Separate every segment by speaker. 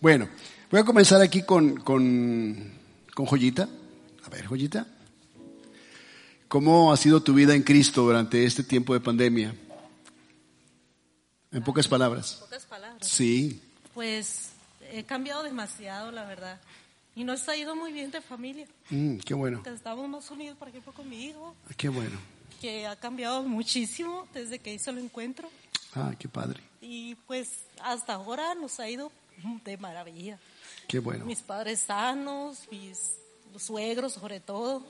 Speaker 1: Bueno, voy a comenzar aquí con, con, con Joyita. A ver, Joyita. ¿Cómo ha sido tu vida en Cristo durante este tiempo de pandemia? En pocas palabras.
Speaker 2: pocas palabras.
Speaker 1: Sí.
Speaker 2: Pues he cambiado demasiado, la verdad. Y nos ha ido muy bien de familia.
Speaker 1: Mm, qué bueno.
Speaker 2: Estamos más unidos, por ejemplo, con mi hijo,
Speaker 1: Qué bueno.
Speaker 2: que ha cambiado muchísimo desde que hizo el encuentro.
Speaker 1: Ah, qué padre.
Speaker 2: Y pues hasta ahora nos ha ido de maravilla.
Speaker 1: Qué bueno.
Speaker 2: Mis padres sanos, mis suegros sobre todo,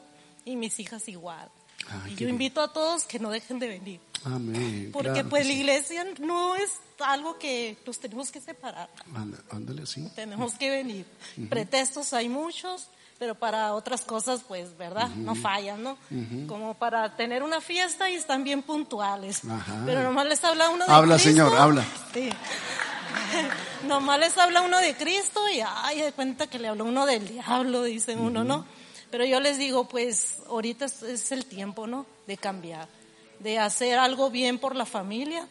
Speaker 2: y mis hijas igual.
Speaker 1: Ah,
Speaker 2: y yo
Speaker 1: bien.
Speaker 2: invito a todos que no dejen de venir.
Speaker 1: Amén.
Speaker 2: Porque
Speaker 1: claro
Speaker 2: pues la
Speaker 1: sí.
Speaker 2: iglesia no es algo que nos tenemos que separar.
Speaker 1: Anda- Ándale así.
Speaker 2: Tenemos que venir. Pretextos hay muchos, pero para otras cosas, pues, ¿verdad? No fallan, ¿no? Como para tener una fiesta y están bien puntuales.
Speaker 1: Ajá.
Speaker 2: Pero nomás les habla uno de
Speaker 1: Habla,
Speaker 2: Cristo.
Speaker 1: señor, habla.
Speaker 2: Sí. nomás les habla uno de Cristo y, ay, de cuenta que le habló uno del diablo, dice uno, ¿no? Pero yo les digo, pues, ahorita es, es el tiempo, ¿no? De cambiar, de hacer algo bien por la familia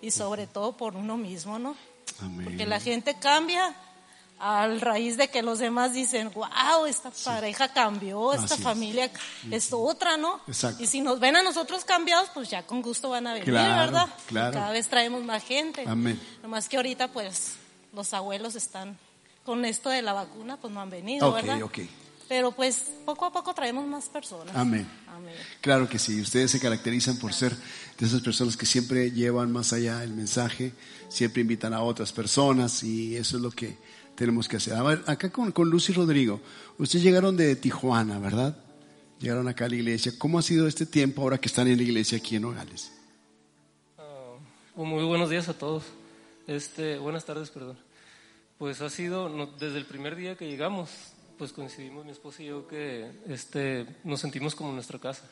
Speaker 2: y sobre todo por uno mismo, ¿no?
Speaker 1: Amén.
Speaker 2: Porque la gente cambia al raíz de que los demás dicen, wow, esta pareja cambió, esta
Speaker 1: Así
Speaker 2: familia es otra, ¿no?
Speaker 1: Exacto.
Speaker 2: Y si nos ven a nosotros cambiados, pues ya con gusto van a venir,
Speaker 1: Claro,
Speaker 2: ¿verdad?
Speaker 1: claro.
Speaker 2: Cada vez traemos más gente.
Speaker 1: Amén.
Speaker 2: Nomás que ahorita, pues, los abuelos están con esto de la vacuna, pues no han venido,
Speaker 1: Ok,
Speaker 2: ¿verdad?
Speaker 1: ok.
Speaker 2: Pero pues poco a poco traemos más personas.
Speaker 1: Amén.
Speaker 2: Amén.
Speaker 1: Claro que sí, ustedes se caracterizan por ser de esas personas que siempre llevan más allá el mensaje, siempre invitan a otras personas y eso es lo que tenemos que hacer. A ver, acá con, con Lucy Rodrigo, ustedes llegaron de Tijuana, ¿verdad? Llegaron acá a la iglesia. ¿Cómo ha sido este tiempo ahora que están en la iglesia aquí en Nogales?
Speaker 3: Oh, Muy buenos días a todos. Este, buenas tardes, perdón. Pues ha sido no- desde el primer día que llegamos, pues coincidimos mi esposa y yo que este, nos sentimos como en nuestra casa.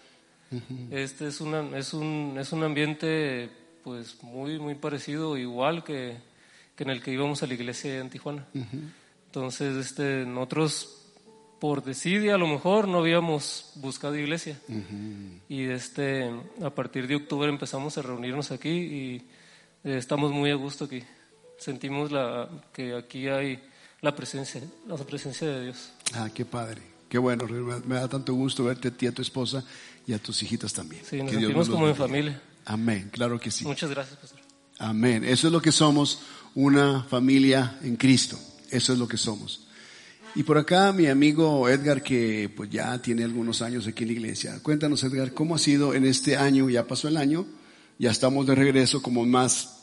Speaker 3: Este es una, es un es un ambiente pues muy muy parecido igual que, que en el que íbamos a la iglesia en Tijuana. Entonces este nosotros por desidia a lo mejor no habíamos buscado iglesia. Y este, a partir de octubre empezamos a reunirnos aquí y eh, estamos muy a gusto aquí. Sentimos la, que aquí hay la presencia, la presencia de Dios.
Speaker 1: Ah, qué padre. Qué bueno, me da tanto gusto verte a ti, a tu esposa y a tus hijitas también.
Speaker 3: Sí, nos
Speaker 1: Que
Speaker 3: sentimos como en
Speaker 1: bendiga.
Speaker 3: familia.
Speaker 1: Amén, claro que sí.
Speaker 3: Muchas gracias, pastor.
Speaker 1: Amén. Eso es lo que somos, una familia en Cristo. Eso es lo que somos. Y por acá mi amigo Edgar, que pues ya tiene algunos años aquí en la iglesia. Cuéntanos, Edgar, ¿cómo ha sido en este año? Ya pasó el año, ya estamos de regreso como más,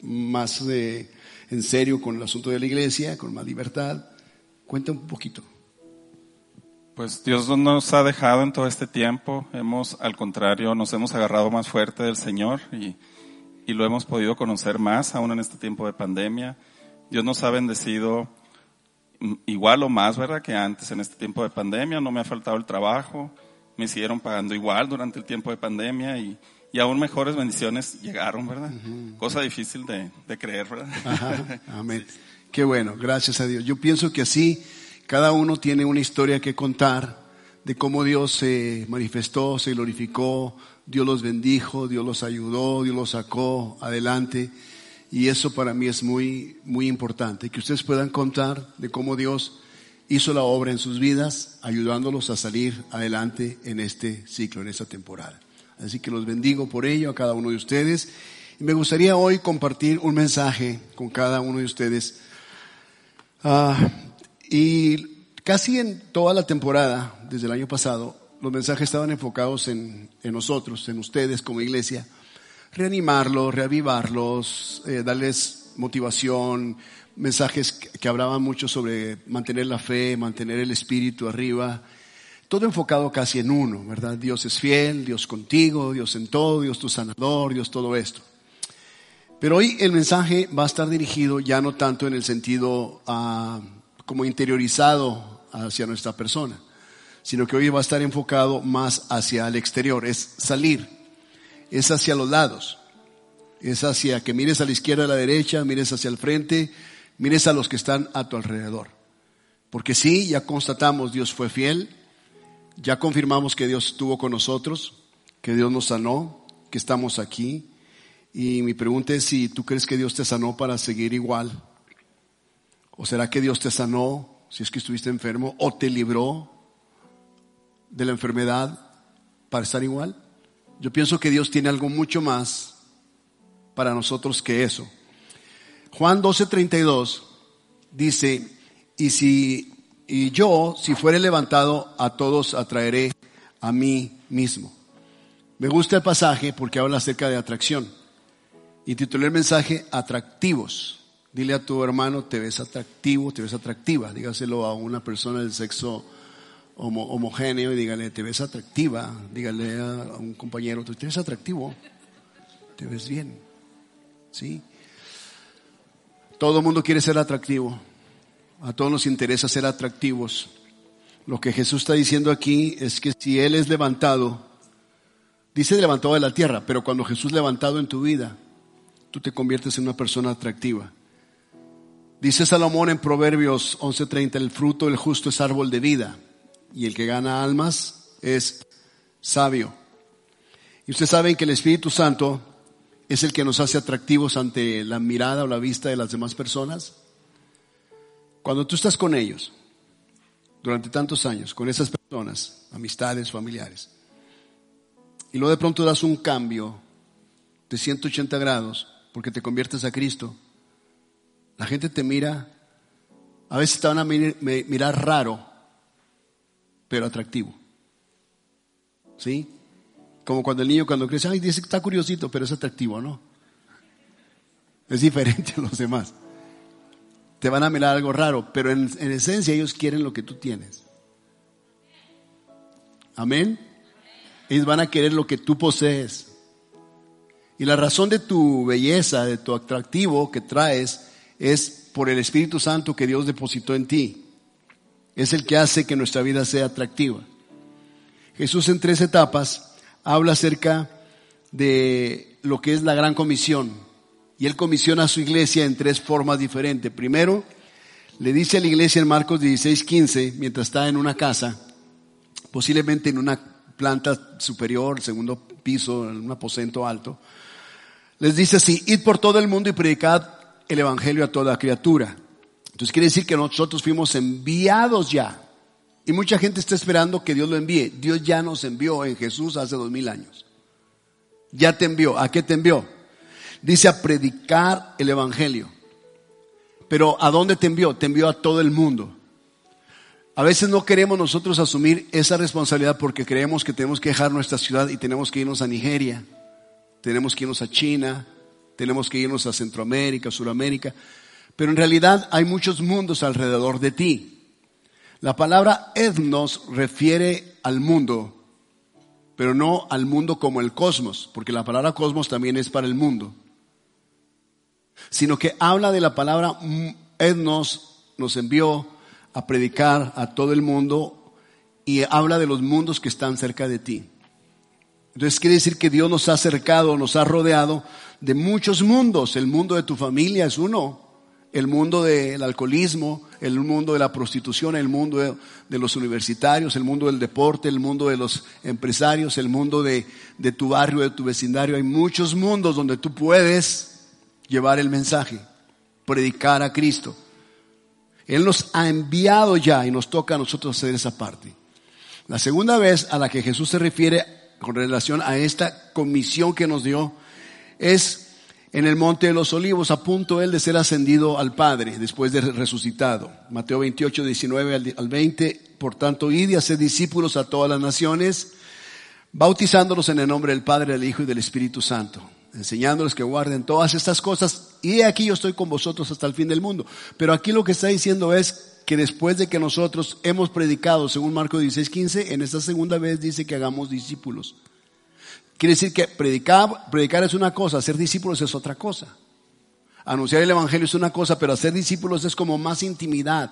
Speaker 1: más eh, en serio con el asunto de la iglesia, con más libertad. Cuenta un poquito.
Speaker 4: Pues Dios no nos ha dejado en todo este tiempo, hemos, al contrario, nos hemos agarrado más fuerte del Señor y, y lo hemos podido conocer más aún en este tiempo de pandemia. Dios nos ha bendecido igual o más, ¿verdad?, que antes en este tiempo de pandemia. No me ha faltado el trabajo, me siguieron pagando igual durante el tiempo de pandemia y, y aún mejores bendiciones llegaron, ¿verdad? Cosa difícil de, de creer, ¿verdad?
Speaker 1: Ajá, amén. Qué bueno, gracias a Dios. Yo pienso que así cada uno tiene una historia que contar de cómo Dios se manifestó, se glorificó, Dios los bendijo, Dios los ayudó, Dios los sacó adelante. Y eso para mí es muy, muy importante, que ustedes puedan contar de cómo Dios hizo la obra en sus vidas, ayudándolos a salir adelante en este ciclo, en esta temporada. Así que los bendigo por ello a cada uno de ustedes. Y me gustaría hoy compartir un mensaje con cada uno de ustedes. Ah, y casi en toda la temporada, desde el año pasado, los mensajes estaban enfocados en, nosotros, en ustedes como iglesia. Reanimarlos, reavivarlos, eh, darles motivación, mensajes que, que hablaban mucho sobre mantener la fe, mantener el espíritu arriba. Todo enfocado casi en uno, ¿verdad? Dios es fiel, Dios contigo, Dios en todo, Dios tu sanador, Dios todo esto. Pero hoy el mensaje va a estar dirigido ya no tanto en el sentido ah, como interiorizado hacia nuestra persona, sino que hoy va a estar enfocado más hacia el exterior, es salir, es hacia los lados, es hacia que mires a la izquierda, a la derecha, mires hacia el frente, mires a los que están a tu alrededor. Porque sí, ya constatamos, Dios fue fiel, ya confirmamos que Dios estuvo con nosotros, que Dios nos sanó, que estamos aquí. Y mi pregunta es si tú crees que Dios te sanó para seguir igual. ¿O será que Dios te sanó si es que estuviste enfermo o te libró de la enfermedad para estar igual? Yo pienso que Dios tiene algo mucho más para nosotros que eso. Juan 12:32 dice, y si y yo, si fuere levantado, a todos atraeré a mí mismo. Me gusta el pasaje porque habla acerca de atracción. Y titulé el mensaje Atractivos. Dile a tu hermano, te ves atractivo, te ves atractiva. Dígaselo a una persona del sexo homogéneo y dígale, te ves atractiva. Dígale a un compañero, te ves atractivo, te ves bien. ¿Sí? Todo el mundo quiere ser atractivo. A todos nos interesa ser atractivos. Lo que Jesús está diciendo aquí es que si Él es levantado, dice levantado de la tierra, pero cuando Jesús es levantado en tu vida, tú te conviertes en una persona atractiva. Dice Salomón en Proverbios 11:30, el fruto del justo es árbol de vida y el que gana almas es sabio. Y ustedes saben que el Espíritu Santo es el que nos hace atractivos ante la mirada o la vista de las demás personas. Cuando tú estás con ellos, durante tantos años, con esas personas, amistades, familiares, y luego de pronto das un cambio de 180 grados porque te conviertes a Cristo, la gente te mira, a veces te van a mirar raro, pero atractivo. ¿Sí? Como cuando el niño cuando crece, ay, dice que está curiosito, pero es atractivo, ¿no? Es diferente a los demás te van a mirar algo raro, pero en, esencia ellos quieren lo que tú tienes. Amén. Ellos van a querer lo que tú posees. Y la razón de tu belleza, de tu atractivo que traes, es por el Espíritu Santo que Dios depositó en ti. Es el que hace que nuestra vida sea atractiva. Jesús en tres etapas habla acerca de lo que es la gran comisión. Y él comisiona a su iglesia en tres formas diferentes. Primero, le dice a la iglesia en Marcos 16, 15, mientras está en una casa, posiblemente en una planta superior, segundo piso, en un aposento alto, les dice así, id por todo el mundo y predicad el evangelio a toda criatura. Entonces quiere decir que nosotros fuimos enviados ya. Y mucha gente está esperando que Dios lo envíe. Dios ya nos envió en Jesús hace dos mil años. Ya te envió. ¿A qué te envió? dice a predicar el Evangelio. Pero ¿a dónde te envió? Te envió a todo el mundo. A veces no queremos nosotros asumir esa responsabilidad porque creemos que tenemos que dejar nuestra ciudad y tenemos que irnos a Nigeria, tenemos que irnos a China, tenemos que irnos a Centroamérica, Suramérica. Pero en realidad hay muchos mundos alrededor de ti. La palabra etnos refiere al mundo, pero no al mundo como el cosmos, porque la palabra cosmos también es para el mundo sino que habla de la palabra etnos, nos envió a predicar a todo el mundo y habla de los mundos que están cerca de ti. Entonces quiere decir que Dios nos ha acercado, nos ha rodeado de muchos mundos. El mundo de tu familia es uno, el mundo del alcoholismo, el mundo de la prostitución, el mundo de, los universitarios, el mundo del deporte, el mundo de los empresarios, el mundo de, de tu barrio, de tu vecindario. Hay muchos mundos donde tú puedes llevar el mensaje, predicar a Cristo. Él nos ha enviado ya y nos toca a nosotros hacer esa parte. La segunda vez a la que Jesús se refiere con relación a esta comisión que nos dio es en el monte de los olivos, a punto él de ser ascendido al Padre después de resucitado. Mateo 28, 19 al 20. Por tanto, id y haced discípulos a todas las naciones, bautizándolos en el nombre del Padre, del Hijo y del Espíritu Santo enseñándoles que guarden todas estas cosas. Y aquí yo estoy con vosotros hasta el fin del mundo. Pero aquí lo que está diciendo es que después de que nosotros hemos predicado, según Marco 16, 15, en esta segunda vez dice que hagamos discípulos. Quiere decir que predicar, predicar es una cosa, ser discípulos es otra cosa. Anunciar el Evangelio es una cosa, pero hacer discípulos es como más intimidad.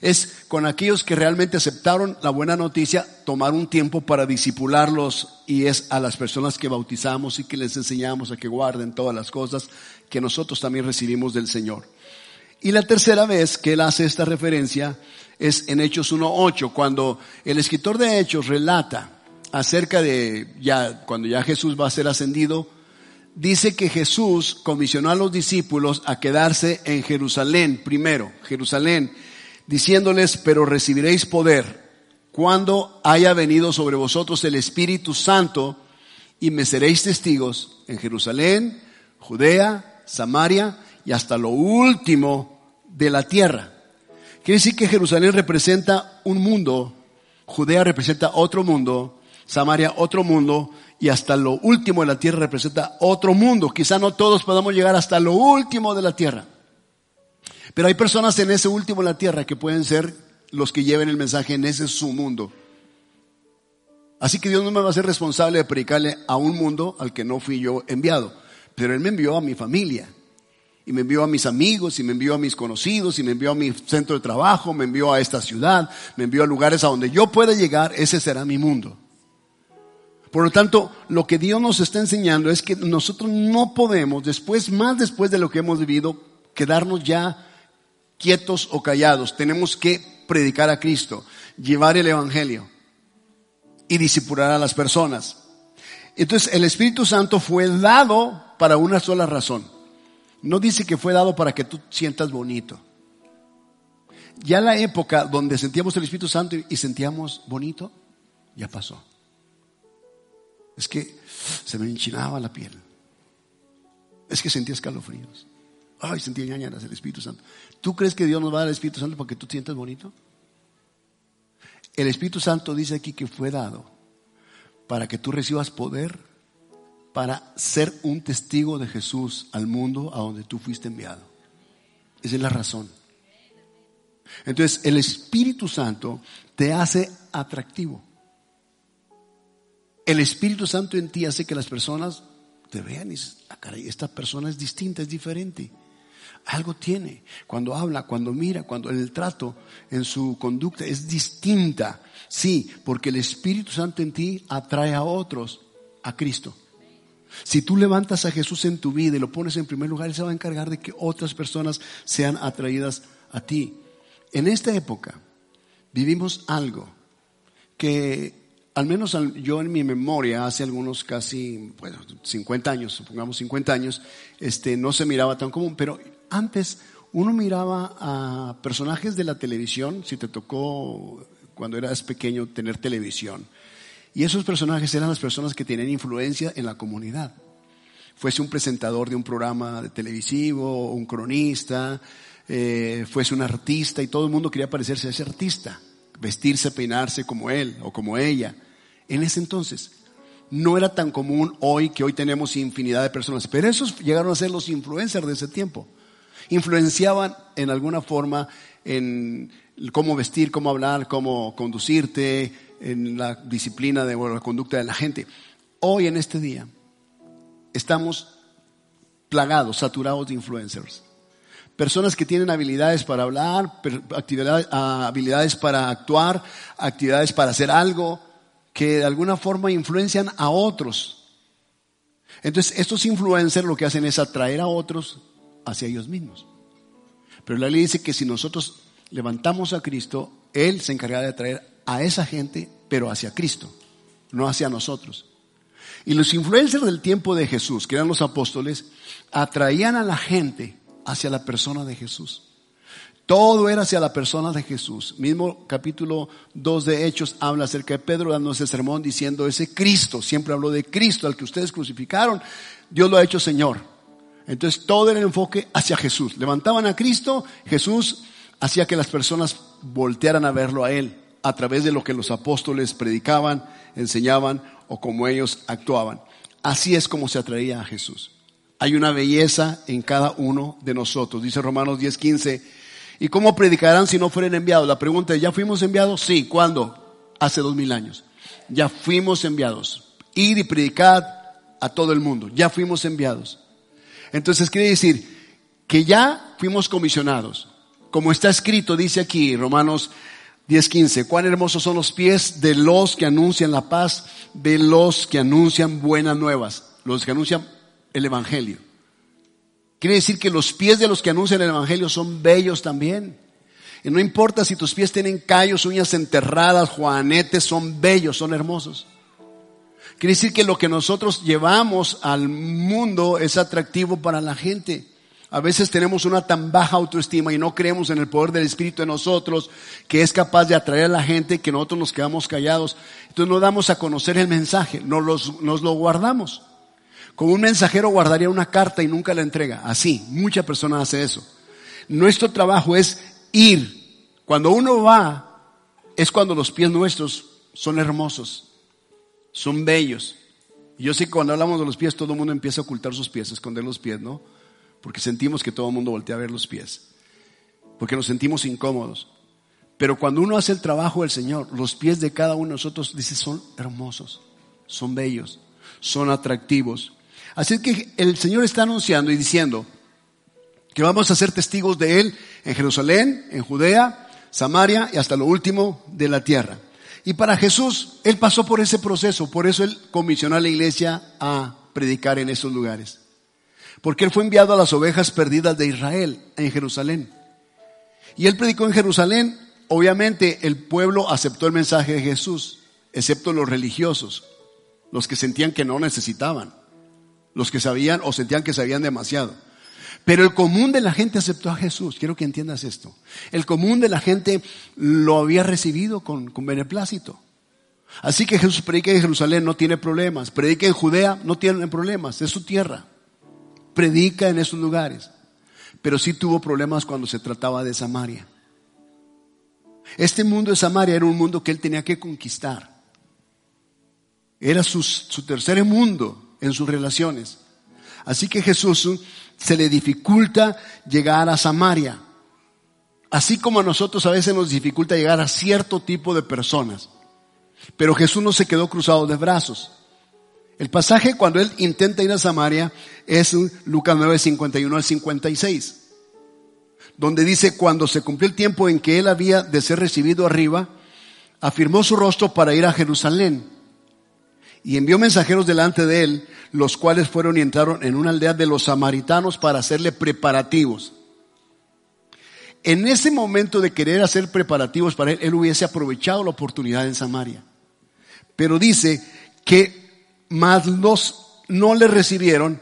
Speaker 1: Es con aquellos que realmente aceptaron la buena noticia, tomar un tiempo para disipularlos y es a las personas que bautizamos y que les enseñamos a que guarden todas las cosas que nosotros también recibimos del Señor. Y la tercera vez que él hace esta referencia es en Hechos 1.8, cuando el escritor de Hechos relata acerca de ya, cuando ya Jesús va a ser ascendido, dice que Jesús comisionó a los discípulos a quedarse en Jerusalén primero, Jerusalén, diciéndoles, pero recibiréis poder cuando haya venido sobre vosotros el Espíritu Santo y me seréis testigos en Jerusalén, Judea, Samaria y hasta lo último de la tierra. Quiere decir que Jerusalén representa un mundo, Judea representa otro mundo, Samaria otro mundo y hasta lo último de la tierra representa otro mundo. Quizá no todos podamos llegar hasta lo último de la tierra. Pero hay personas en ese último de la tierra que pueden ser los que lleven el mensaje en ese su mundo. Así que Dios no me va a ser responsable de predicarle a un mundo al que no fui yo enviado. Pero Él me envió a mi familia. Y me envió a mis amigos, y me envió a mis conocidos, y me envió a mi centro de trabajo, me envió a esta ciudad, me envió a lugares a donde yo pueda llegar, ese será mi mundo. Por lo tanto, lo que Dios nos está enseñando es que nosotros no podemos, después, más después de lo que hemos vivido, quedarnos ya quietos o callados. Tenemos que predicar a Cristo, llevar el Evangelio y disipular a las personas. Entonces, el Espíritu Santo fue dado para una sola razón. No dice que fue dado para que tú sientas bonito. Ya la época donde sentíamos el Espíritu Santo y sentíamos bonito, ya pasó es que se me enchinaba la piel. Es que sentía escalofríos. Ay, sentía ñañaras el Espíritu Santo. ¿Tú crees que Dios nos va a dar el Espíritu Santo porque tú sientas bonito? El Espíritu Santo dice aquí que fue dado para que tú recibas poder para ser un testigo de Jesús al mundo a donde tú fuiste enviado. Esa es la razón. Entonces, el Espíritu Santo te hace atractivo. El Espíritu Santo en ti hace que las personas te vean y dicen, ah, esta persona es distinta, es diferente. Algo tiene. Cuando habla, cuando mira, cuando en el trato, en su conducta, es distinta. Sí, porque el Espíritu Santo en ti atrae a otros a Cristo. Si tú levantas a Jesús en tu vida y lo pones en primer lugar, Él se va a encargar de que otras personas sean atraídas a ti. En esta época vivimos algo que al menos yo en mi memoria, hace algunos casi, bueno, 50 años, supongamos 50 años, este, no se miraba tan común, pero antes uno miraba a personajes de la televisión, si te tocó cuando eras pequeño tener televisión, y esos personajes eran las personas que tenían influencia en la comunidad. Fuese un presentador de un programa de televisivo, un cronista, eh, fuese un artista, y todo el mundo quería parecerse a ese artista vestirse, peinarse como él o como ella. En ese entonces no era tan común hoy que hoy tenemos infinidad de personas, pero esos llegaron a ser los influencers de ese tiempo. Influenciaban en alguna forma en cómo vestir, cómo hablar, cómo conducirte, en la disciplina de la conducta de la gente. Hoy en este día estamos plagados, saturados de influencers personas que tienen habilidades para hablar, ah, habilidades para actuar, actividades para hacer algo, que de alguna forma influencian a otros. Entonces, estos influencers lo que hacen es atraer a otros hacia ellos mismos. Pero la ley dice que si nosotros levantamos a Cristo, Él se encargará de atraer a esa gente, pero hacia Cristo, no hacia nosotros. Y los influencers del tiempo de Jesús, que eran los apóstoles, atraían a la gente hacia la persona de Jesús. Todo era hacia la persona de Jesús. Mismo capítulo 2 de Hechos habla acerca de Pedro dando ese sermón diciendo ese Cristo, siempre habló de Cristo al que ustedes crucificaron, Dios lo ha hecho Señor. Entonces todo era el enfoque hacia Jesús. Levantaban a Cristo, Jesús hacía que las personas voltearan a verlo a Él a través de lo que los apóstoles predicaban, enseñaban o como ellos actuaban. Así es como se atraía a Jesús. Hay una belleza en cada uno de nosotros. Dice Romanos 10:15. ¿Y cómo predicarán si no fueren enviados? La pregunta es, ¿ya fuimos enviados? Sí, ¿cuándo? Hace dos mil años. Ya fuimos enviados. Ir y predicad a todo el mundo. Ya fuimos enviados. Entonces quiere decir, que ya fuimos comisionados. Como está escrito, dice aquí Romanos 10:15, cuán hermosos son los pies de los que anuncian la paz, de los que anuncian buenas nuevas, los que anuncian el Evangelio. Quiere decir que los pies de los que anuncian el Evangelio son bellos también. Y no importa si tus pies tienen callos, uñas enterradas, juanetes, son bellos, son hermosos. Quiere decir que lo que nosotros llevamos al mundo es atractivo para la gente. A veces tenemos una tan baja autoestima y no creemos en el poder del Espíritu en nosotros que es capaz de atraer a la gente que nosotros nos quedamos callados. Entonces no damos a conocer el mensaje, nos, nos lo guardamos. Como un mensajero guardaría una carta y nunca la entrega. Así, muchas personas hacen eso. Nuestro trabajo es ir. Cuando uno va, es cuando los pies nuestros son hermosos, son bellos. yo sé que cuando hablamos de los pies, todo el mundo empieza a ocultar sus pies, a esconder los pies, ¿no? Porque sentimos que todo el mundo voltea a ver los pies. Porque nos sentimos incómodos. Pero cuando uno hace el trabajo del Señor, los pies de cada uno de nosotros, dice, son hermosos, son bellos, son atractivos. Así que el Señor está anunciando y diciendo que vamos a ser testigos de Él en Jerusalén, en Judea, Samaria y hasta lo último de la tierra. Y para Jesús, Él pasó por ese proceso, por eso Él comisionó a la iglesia a predicar en esos lugares. Porque Él fue enviado a las ovejas perdidas de Israel en Jerusalén. Y Él predicó en Jerusalén, obviamente el pueblo aceptó el mensaje de Jesús, excepto los religiosos, los que sentían que no necesitaban los que sabían o sentían que sabían demasiado. Pero el común de la gente aceptó a Jesús. Quiero que entiendas esto. El común de la gente lo había recibido con, con beneplácito. Así que Jesús predica en Jerusalén, no tiene problemas. Predica en Judea, no tiene problemas. Es su tierra. Predica en esos lugares. Pero sí tuvo problemas cuando se trataba de Samaria. Este mundo de Samaria era un mundo que él tenía que conquistar. Era su, su tercer mundo en sus relaciones. Así que Jesús se le dificulta llegar a Samaria. Así como a nosotros a veces nos dificulta llegar a cierto tipo de personas. Pero Jesús no se quedó cruzado de brazos. El pasaje cuando él intenta ir a Samaria es Lucas 9, 51 al 56. Donde dice, cuando se cumplió el tiempo en que él había de ser recibido arriba, afirmó su rostro para ir a Jerusalén y envió mensajeros delante de él, los cuales fueron y entraron en una aldea de los samaritanos para hacerle preparativos. En ese momento de querer hacer preparativos para él, él hubiese aprovechado la oportunidad en Samaria. Pero dice que más los no le recibieron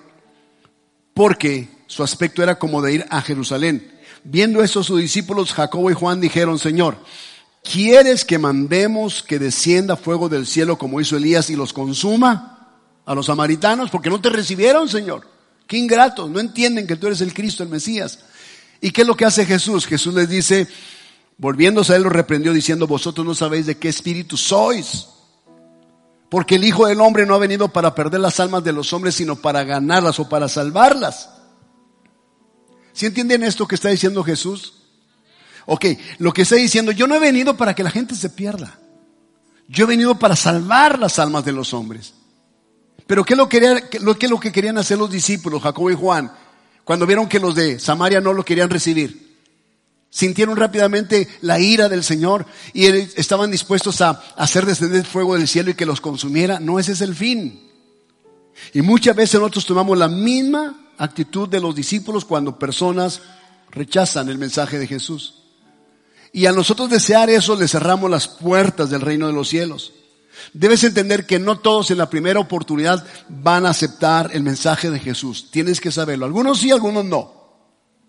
Speaker 1: porque su aspecto era como de ir a Jerusalén. Viendo eso sus discípulos Jacobo y Juan dijeron, Señor, ¿Quieres que mandemos que descienda fuego del cielo como hizo Elías y los consuma a los samaritanos? Porque no te recibieron, Señor. Qué ingratos, no entienden que tú eres el Cristo, el Mesías. ¿Y qué es lo que hace Jesús? Jesús les dice, volviéndose a él, lo reprendió diciendo, vosotros no sabéis de qué espíritu sois. Porque el Hijo del Hombre no ha venido para perder las almas de los hombres, sino para ganarlas o para salvarlas. ¿Sí entienden esto que está diciendo Jesús? Ok, lo que está diciendo, yo no he venido para que la gente se pierda. Yo he venido para salvar las almas de los hombres. Pero ¿qué es lo que, lo, qué es lo que querían hacer los discípulos, Jacobo y Juan, cuando vieron que los de Samaria no lo querían recibir? Sintieron rápidamente la ira del Señor y estaban dispuestos a hacer descender fuego del cielo y que los consumiera. No, ese es el fin. Y muchas veces nosotros tomamos la misma actitud de los discípulos cuando personas rechazan el mensaje de Jesús. Y a nosotros desear eso le cerramos las puertas del reino de los cielos. Debes entender que no todos en la primera oportunidad van a aceptar el mensaje de Jesús. Tienes que saberlo. Algunos sí, algunos no.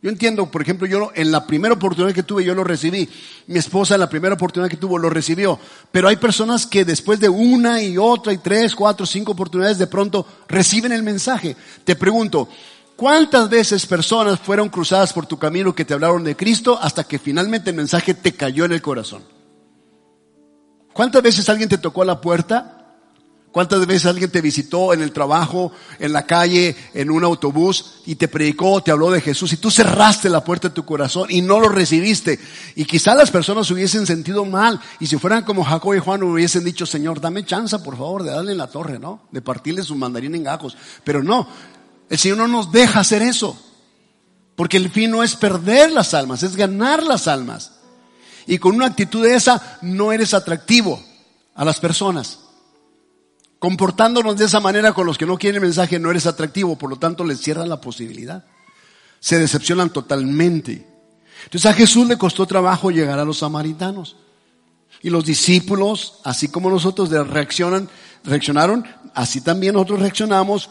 Speaker 1: Yo entiendo, por ejemplo, yo en la primera oportunidad que tuve yo lo recibí. Mi esposa en la primera oportunidad que tuvo lo recibió. Pero hay personas que después de una y otra y tres, cuatro, cinco oportunidades de pronto reciben el mensaje. Te pregunto, ¿Cuántas veces personas fueron cruzadas por tu camino que te hablaron de Cristo hasta que finalmente el mensaje te cayó en el corazón? ¿Cuántas veces alguien te tocó la puerta? ¿Cuántas veces alguien te visitó en el trabajo, en la calle, en un autobús y te predicó, te habló de Jesús y tú cerraste la puerta de tu corazón y no lo recibiste? Y quizá las personas hubiesen sentido mal y si fueran como Jacob y Juan hubiesen dicho, Señor, dame chance por favor de darle en la torre, ¿no? De partirle su mandarín en gajos. Pero no, el Señor no nos deja hacer eso. Porque el fin no es perder las almas, es ganar las almas. Y con una actitud de esa no eres atractivo a las personas. Comportándonos de esa manera con los que no quieren el mensaje no eres atractivo, por lo tanto les cierran la posibilidad. Se decepcionan totalmente. Entonces a Jesús le costó trabajo llegar a los samaritanos. Y los discípulos, así como nosotros reaccionan, reaccionaron, así también nosotros reaccionamos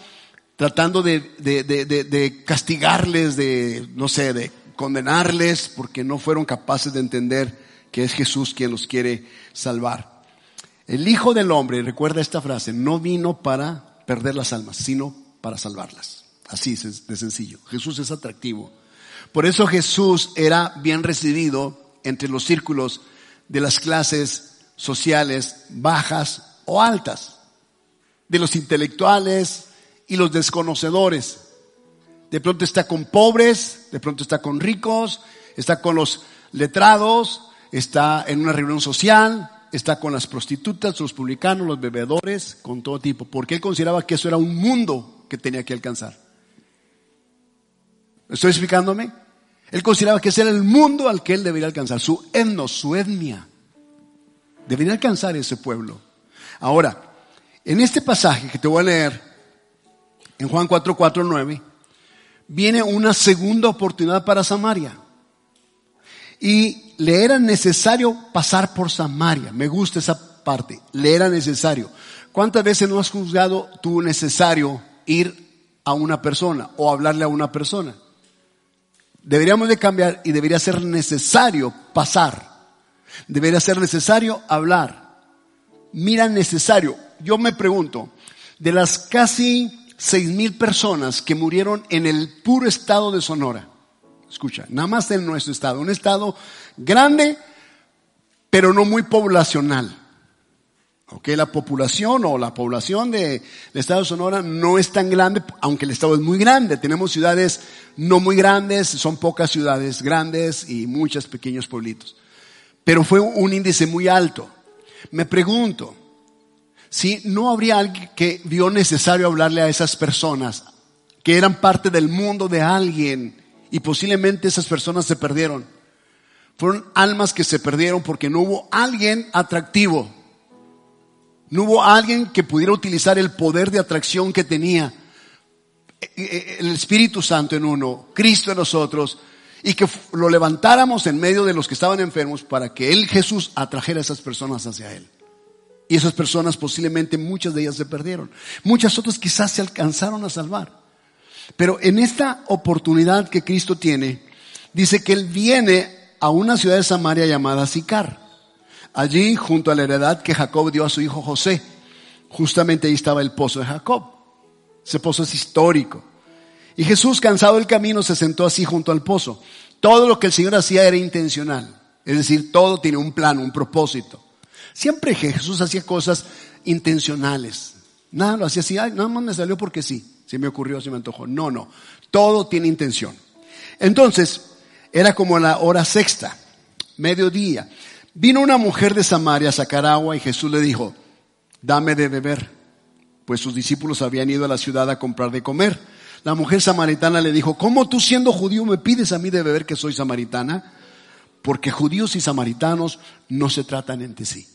Speaker 1: tratando de, de, castigarles, de, no sé, de condenarles, porque no fueron capaces de entender que es Jesús quien los quiere salvar. El Hijo del Hombre, recuerda esta frase, no vino para perder las almas, sino para salvarlas. Así de sencillo. Jesús es atractivo. Por eso Jesús era bien recibido entre los círculos de las clases sociales bajas o altas, de los intelectuales y los desconocedores. De pronto está con pobres, de pronto está con ricos, está con los letrados, está en una reunión social, está con las prostitutas, los publicanos, los bebedores, con todo tipo, porque él consideraba que eso era un mundo que tenía que alcanzar. ¿Estoy explicándome? Él consideraba que ese era el mundo al que él debería alcanzar, su etnos, su etnia. Debería alcanzar ese pueblo. Ahora, en este pasaje que te voy a leer, en Juan 4, 4, 9, viene una segunda oportunidad para Samaria. Y le era necesario pasar por Samaria. Me gusta esa parte. Le era necesario. ¿Cuántas veces no has juzgado tú necesario ir a una persona o hablarle a una persona? Deberíamos de cambiar y debería ser necesario pasar. Debería ser necesario hablar. Mira, necesario. Yo me pregunto, de las casi seis mil personas que murieron en el puro estado de Sonora, escucha, nada más en nuestro estado, un estado grande, pero no muy poblacional. Ok, la población o la población del estado de Sonora no es tan grande, aunque el estado es muy grande. Tenemos ciudades no muy grandes, son pocas ciudades grandes y muchos pequeños pueblitos. Pero fue un índice muy alto. Me pregunto, si no habría alguien que vio necesario hablarle a esas personas, que eran parte del mundo de alguien, y posiblemente esas personas se perdieron. Fueron almas que se perdieron porque no hubo alguien atractivo no hubo alguien que pudiera utilizar el poder de atracción que tenía eh, eh, el Espíritu Santo en uno, Cristo en nosotros, y que lo levantáramos en medio de los que estaban enfermos para que Él, Jesús, atrajera a esas personas hacia Él. Y esas personas posiblemente muchas de ellas se perdieron. Muchas otras quizás se alcanzaron a salvar. Pero en esta oportunidad que Cristo tiene, dice que Él viene a una ciudad de Samaria llamada Sicar. Allí, junto a la heredad que Jacob dio a su hijo José, justamente ahí estaba el pozo de Jacob. Ese pozo es histórico. Y Jesús, cansado del camino, se sentó así junto al pozo. Todo lo que el Señor hacía era intencional. Es decir, todo tiene un plan, un propósito. Siempre Jesús hacía cosas intencionales. Nada lo hacía así, nada más me salió porque sí. Se me ocurrió, se me antojó. No, no. Todo tiene intención. Entonces, era como la hora sexta, mediodía. Vino una mujer de Samaria a sacar agua y Jesús le dijo, dame de beber, pues sus discípulos habían ido a la ciudad a comprar de comer. La mujer samaritana le dijo, ¿cómo tú siendo judío me pides a mí de beber que soy samaritana? Porque judíos y samaritanos no se tratan entre sí.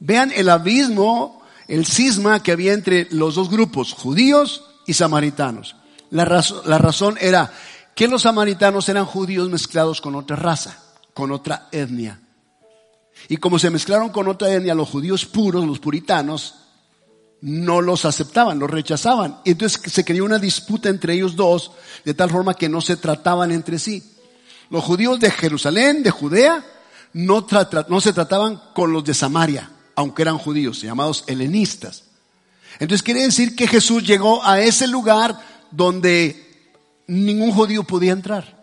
Speaker 1: Vean el abismo, el cisma que había entre los dos grupos, judíos y samaritanos. La, razón era que los samaritanos eran judíos mezclados con otra raza, con otra etnia. Y como se mezclaron con otra etnia, los judíos puros, los puritanos, no los aceptaban, los rechazaban. Y entonces se creó una disputa entre ellos dos, de tal forma que no se trataban entre sí. Los judíos de Jerusalén, de Judea, no se trataban con los de Samaria, aunque eran judíos, llamados helenistas. Entonces quiere decir que Jesús llegó a ese lugar donde ningún judío podía entrar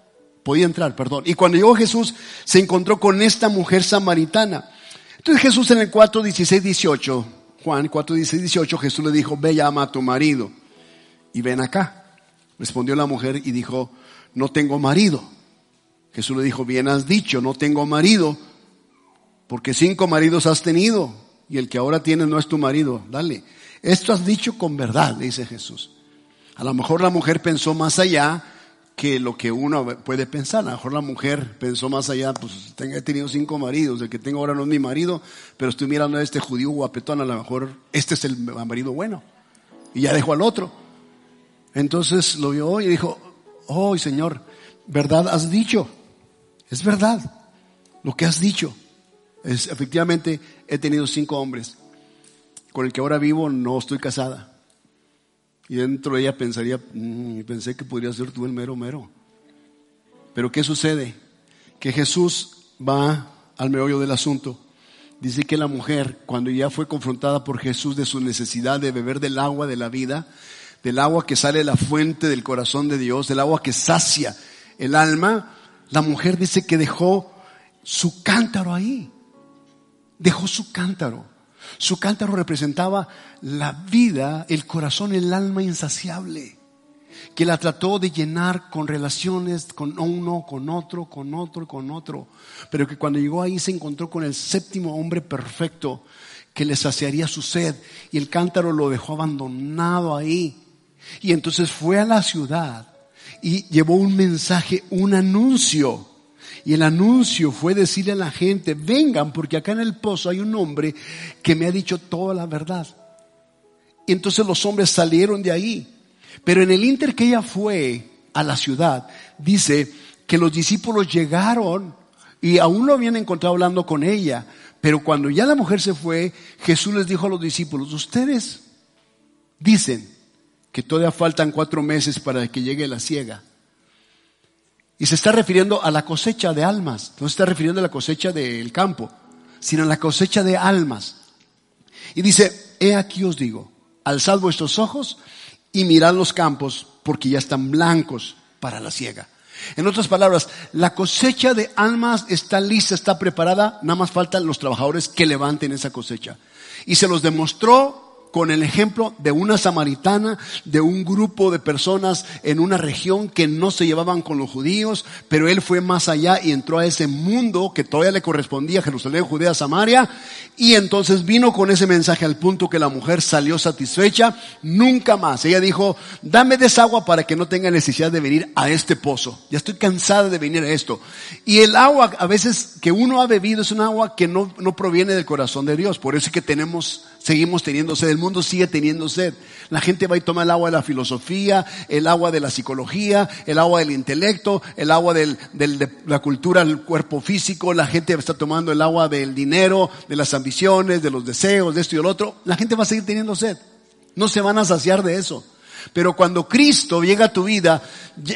Speaker 1: podía entrar, perdón. Y cuando llegó Jesús, se encontró con esta mujer samaritana. Entonces Jesús en el 4, 16, 18, Juan 4, 16, 18, Jesús le dijo, ve llama a tu marido y ven acá. Respondió la mujer y dijo, no tengo marido. Jesús le dijo, bien has dicho, no tengo marido, porque cinco maridos has tenido y el que ahora tienes no es tu marido. Dale, esto has dicho con verdad, dice Jesús. A lo mejor la mujer pensó más allá que lo que uno puede pensar. A lo mejor la mujer pensó más allá, pues he tenido cinco maridos, el que tengo ahora no es mi marido, pero estoy mirando a este judío guapetón, a lo mejor este es el marido bueno. Y ya dejó al otro. Entonces lo vio y dijo, oh Señor, verdad has dicho, es verdad lo que has dicho. Efectivamente, he tenido cinco hombres. Con el que ahora vivo no estoy casada. Y dentro de ella pensaría, mm, pensé que podría ser tú el mero mero. Pero ¿qué sucede? Que Jesús va al meollo del asunto. Dice que la mujer, cuando ya fue confrontada por Jesús de su necesidad de beber del agua de la vida, del agua que sale de la fuente del corazón de Dios, del agua que sacia el alma, la mujer dice que dejó su cántaro ahí. Dejó su cántaro. Su cántaro representaba la vida, el corazón, el alma insaciable, que la trató de llenar con relaciones con uno, con otro, con otro, con otro, pero que cuando llegó ahí se encontró con el séptimo hombre perfecto que le saciaría su sed y el cántaro lo dejó abandonado ahí. Y entonces fue a la ciudad y llevó un mensaje, un anuncio y el anuncio fue decirle a la gente, vengan porque acá en el pozo hay un hombre que me ha dicho toda la verdad. Y entonces los hombres salieron de ahí. Pero en el inter que ella fue a la ciudad, dice que los discípulos llegaron y aún lo habían encontrado hablando con ella. Pero cuando ya la mujer se fue, Jesús les dijo a los discípulos, ustedes dicen que todavía faltan cuatro meses para que llegue la ciega. Y se está refiriendo a la cosecha de almas. No se está refiriendo a la cosecha del campo, sino a la cosecha de almas. Y dice, he aquí os digo, alzad vuestros ojos y mirad los campos, porque ya están blancos para la siega. En otras palabras, la cosecha de almas está lista, está preparada, nada más faltan los trabajadores que levanten esa cosecha. Y se los demostró con el ejemplo de una samaritana, de un grupo de personas en una región que no se llevaban con los judíos, pero él fue más allá y entró a ese mundo que todavía le correspondía, Jerusalén, Judea, Samaria, y entonces vino con ese mensaje al punto que la mujer salió satisfecha, nunca más. Ella dijo, dame desagua para que no tenga necesidad de venir a este pozo. Ya estoy cansada de venir a esto. Y el agua a veces que uno ha bebido es un agua que no, no proviene del corazón de Dios. Por eso es que tenemos Seguimos teniendo sed, el mundo sigue teniendo sed. La gente va y toma el agua de la filosofía, el agua de la psicología, el agua del intelecto, el agua del, de la cultura, el cuerpo físico, la gente está tomando el agua del dinero, de las ambiciones, de los deseos, de esto y del otro. La gente va a seguir teniendo sed. No se van a saciar de eso. Pero cuando Cristo llega a tu vida,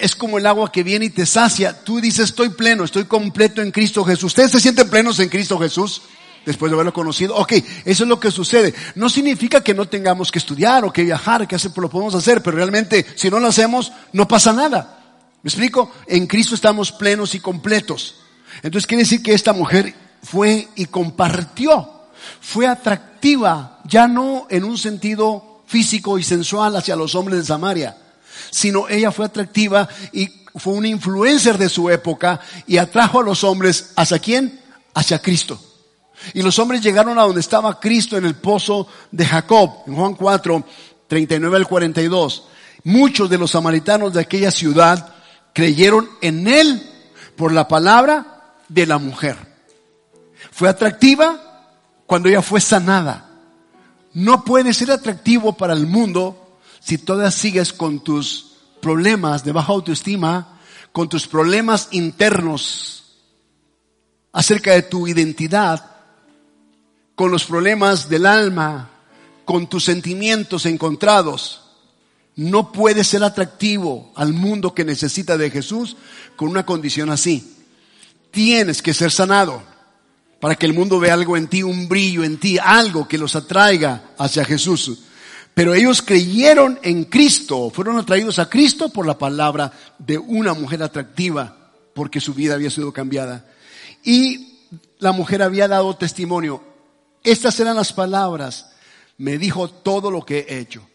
Speaker 1: es como el agua que viene y te sacia. Tú dices, estoy pleno, estoy completo en Cristo Jesús. ¿Ustedes se sienten plenos en Cristo Jesús? Después de haberlo conocido. Ok, eso es lo que sucede. No significa que no tengamos que estudiar o que viajar, que hacer, lo podemos hacer, pero realmente si no lo hacemos, no pasa nada. ¿Me explico? En Cristo estamos plenos y completos. Entonces quiere decir que esta mujer fue y compartió, fue atractiva, ya no en un sentido físico y sensual hacia los hombres de Samaria, sino ella fue atractiva y fue una influencer de su época y atrajo a los hombres hacia quién? Hacia Cristo. Y los hombres llegaron a donde estaba Cristo en el pozo de Jacob, en Juan 4, 39 al 42. Muchos de los samaritanos de aquella ciudad creyeron en él por la palabra de la mujer. Fue atractiva cuando ella fue sanada. No puede ser atractivo para el mundo si todavía sigues con tus problemas de baja autoestima, con tus problemas internos acerca de tu identidad con los problemas del alma, con tus sentimientos encontrados. No puedes ser atractivo al mundo que necesita de Jesús con una condición así. Tienes que ser sanado para que el mundo vea algo en ti, un brillo en ti, algo que los atraiga hacia Jesús. Pero ellos creyeron en Cristo, fueron atraídos a Cristo por la palabra de una mujer atractiva, porque su vida había sido cambiada. Y la mujer había dado testimonio, estas eran las palabras. Me dijo todo lo que he hecho.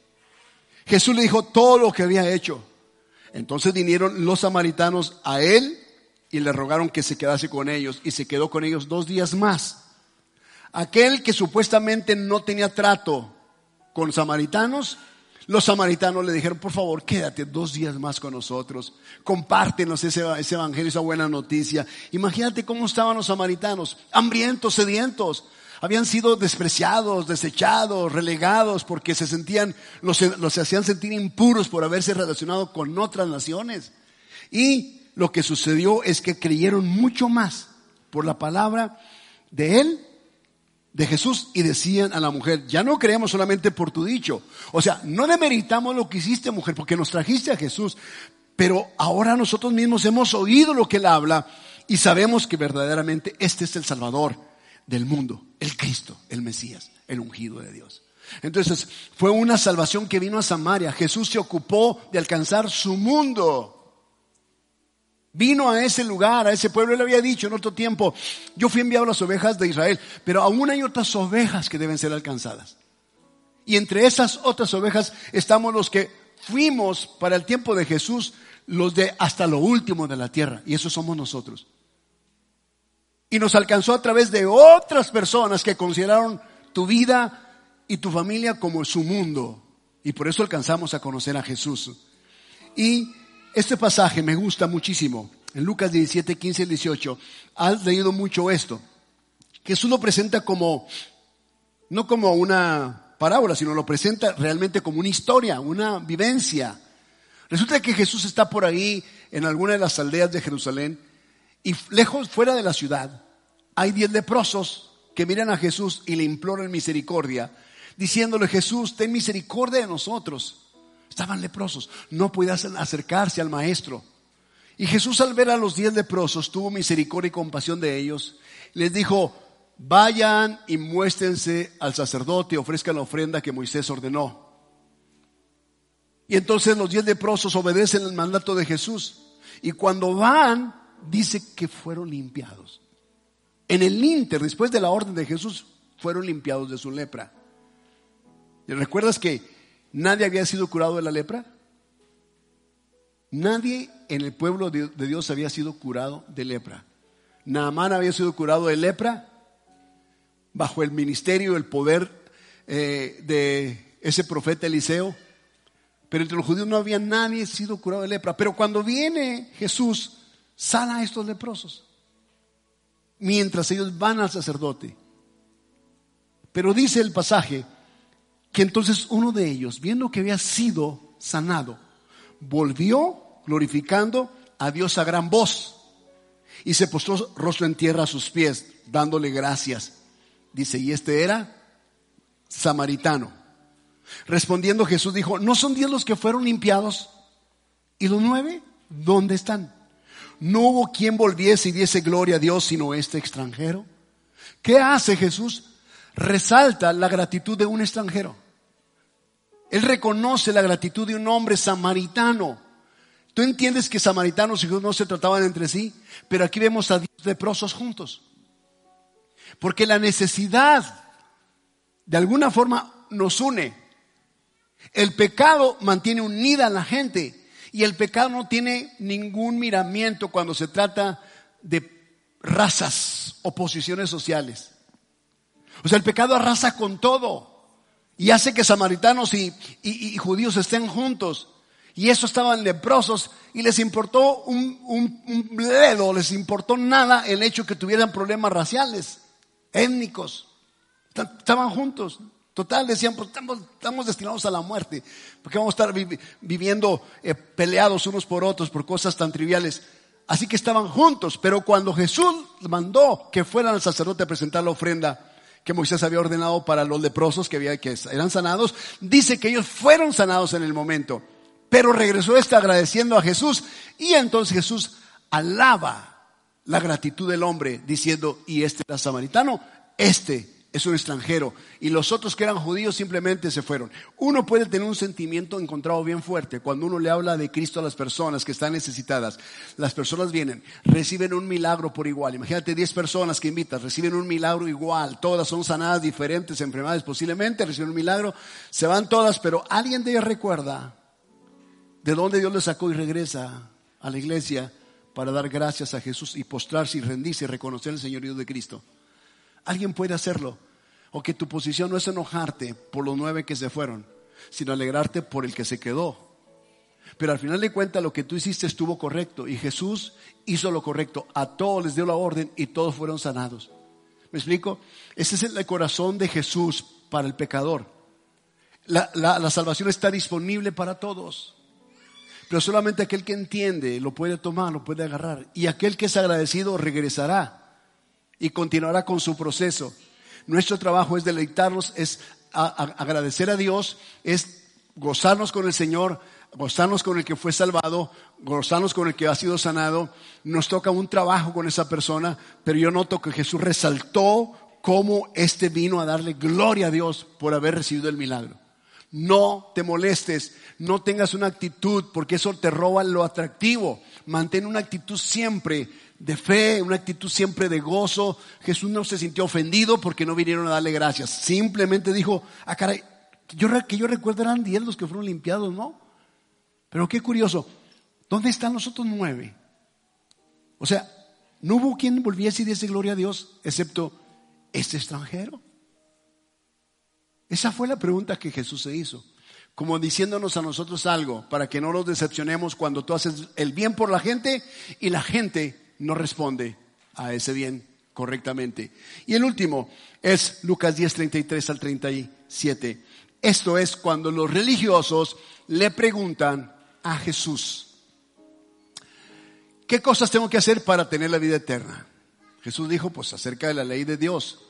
Speaker 1: Jesús le dijo todo lo que había hecho. Entonces vinieron los samaritanos a él y le rogaron que se quedase con ellos y se quedó con ellos dos días más. Aquel que supuestamente no tenía trato con samaritanos, Los samaritanos le dijeron, por favor, quédate dos días más con nosotros, compártenos ese, ese evangelio, esa buena noticia. Imagínate cómo estaban los samaritanos, hambrientos, sedientos. Habían sido despreciados, desechados, relegados porque se sentían, los, los hacían sentir impuros por haberse relacionado con otras naciones. Y lo que sucedió es que creyeron mucho más por la palabra de él de Jesús y decían a la mujer, ya no creemos solamente por tu dicho. O sea, no demeritamos lo que hiciste mujer porque nos trajiste a Jesús, pero ahora nosotros mismos hemos oído lo que él habla y sabemos que verdaderamente este es el Salvador del mundo, el Cristo, el Mesías, el ungido de Dios. Entonces, fue una salvación que vino a Samaria. Jesús se ocupó de alcanzar su mundo. Vino a ese lugar, a ese pueblo. Él había dicho en otro tiempo, yo fui enviado a las ovejas de Israel, pero aún hay otras ovejas que deben ser alcanzadas. Y entre esas otras ovejas estamos los que fuimos para el tiempo de Jesús, los de hasta lo último de la tierra. Y eso somos nosotros. Y nos alcanzó a través de otras personas que consideraron tu vida y tu familia como su mundo. Y por eso alcanzamos a conocer a Jesús. Y este pasaje me gusta muchísimo. En Lucas 17, 15 y 18, has leído mucho esto. Jesús lo presenta como, no como una parábola, sino lo presenta realmente como una historia, una vivencia. Resulta que Jesús está por ahí en alguna de las aldeas de Jerusalén y lejos, fuera de la ciudad, hay diez leprosos que miran a Jesús y le imploran misericordia, diciéndole, Jesús, ten misericordia de nosotros. Estaban leprosos, no podían acercarse al maestro. Y Jesús al ver a los diez leprosos tuvo misericordia y compasión de ellos. Les dijo, vayan y muéstrense al sacerdote, ofrezcan la ofrenda que Moisés ordenó. Y entonces los diez leprosos obedecen el mandato de Jesús. Y cuando van, dice que fueron limpiados. En el inter, después de la orden de Jesús, fueron limpiados de su lepra. ¿Y recuerdas que nadie había sido curado de la lepra? Nadie en el pueblo de Dios había sido curado de lepra. Naamán había sido curado de lepra bajo el ministerio, el poder eh, de ese profeta Eliseo. Pero entre los judíos no había nadie sido curado de lepra. Pero cuando viene Jesús, sana a estos leprosos. Mientras ellos van al sacerdote. Pero dice el pasaje que entonces uno de ellos, viendo que había sido sanado, volvió glorificando a Dios a gran voz y se postró rostro en tierra a sus pies, dándole gracias. Dice, y este era samaritano. Respondiendo Jesús dijo, ¿no son diez los que fueron limpiados? ¿Y los nueve? ¿Dónde están? No hubo quien volviese y diese gloria a Dios sino este extranjero. ¿Qué hace Jesús? Resalta la gratitud de un extranjero. Él reconoce la gratitud de un hombre samaritano. Tú entiendes que samaritanos y judíos no se trataban entre sí, pero aquí vemos a Dios leprosos juntos. Porque la necesidad de alguna forma nos une. El pecado mantiene unida a la gente y el pecado no tiene ningún miramiento cuando se trata de razas o posiciones sociales. O sea, el pecado arrasa con todo y hace que samaritanos y, judíos estén juntos. Y eso estaban leprosos y les importó un, un, les importó nada el hecho que tuvieran problemas raciales, étnicos. Estaban juntos. Total, decían, pues estamos, estamos destinados a la muerte, porque vamos a estar viviendo eh, peleados unos por otros por cosas tan triviales. Así que estaban juntos, pero cuando Jesús mandó que fueran al sacerdote a presentar la ofrenda, que Moisés había ordenado para los leprosos que, había, que eran sanados, dice que ellos fueron sanados en el momento. Pero regresó este agradeciendo a Jesús y entonces Jesús alaba la gratitud del hombre diciendo, y este era samaritano, este es un extranjero. Y los otros que eran judíos simplemente se fueron. Uno puede tener un sentimiento encontrado bien fuerte cuando uno le habla de Cristo a las personas que están necesitadas. Las personas vienen, reciben un milagro por igual. Imagínate 10 personas que invitas, reciben un milagro igual. Todas son sanadas diferentes, enfermedades posiblemente, reciben un milagro, se van todas, pero alguien de ellas recuerda de dónde Dios le sacó y regresa a la iglesia para dar gracias a Jesús y postrarse y rendirse y reconocer el señorío de Cristo. Alguien puede hacerlo. O tu posición no es enojarte por los nueve que se fueron. sino alegrarte por el que se quedó. Pero al final de cuentas lo que tú hiciste estuvo correcto y Jesús hizo lo correcto. A todos les dio la orden y todos fueron sanados. ¿Me explico? Ese es el corazón de Jesús para el pecador. La salvación está disponible para todos. Pero solamente aquel que entiende lo puede tomar, lo puede agarrar. Y aquel que es agradecido regresará y continuará con su proceso. Nuestro trabajo es deleitarnos, es agradecer a Dios, es gozarnos con el Señor, gozarnos con el que fue salvado, gozarnos con el que ha sido sanado. Nos toca un trabajo con esa persona, pero yo noto que Jesús resaltó cómo éste vino a darle gloria a Dios por haber recibido el milagro. No te molestes, no tengas una actitud, porque eso te roba lo atractivo. Mantén una actitud siempre de fe, una actitud siempre de gozo. Jesús no se sintió ofendido porque no vinieron a darle gracias. Simplemente dijo, ah, caray, yo, que yo recuerdo eran diez los que fueron limpiados, ¿no? Pero qué curioso, ¿dónde están los otros nueve? O sea, no hubo quien volviese y diese gloria a Dios, excepto este extranjero. Esa fue la pregunta que Jesús se hizo, como diciéndonos a nosotros algo, para que no nos decepcionemos cuando tú haces el bien por la gente y la gente no responde a ese bien correctamente. Y el último es Lucas 10, 33 al 37. Esto es cuando los religiosos le preguntan a Jesús, ¿qué cosas tengo que hacer para tener la vida eterna? Jesús dijo, pues acerca de la ley de Dios.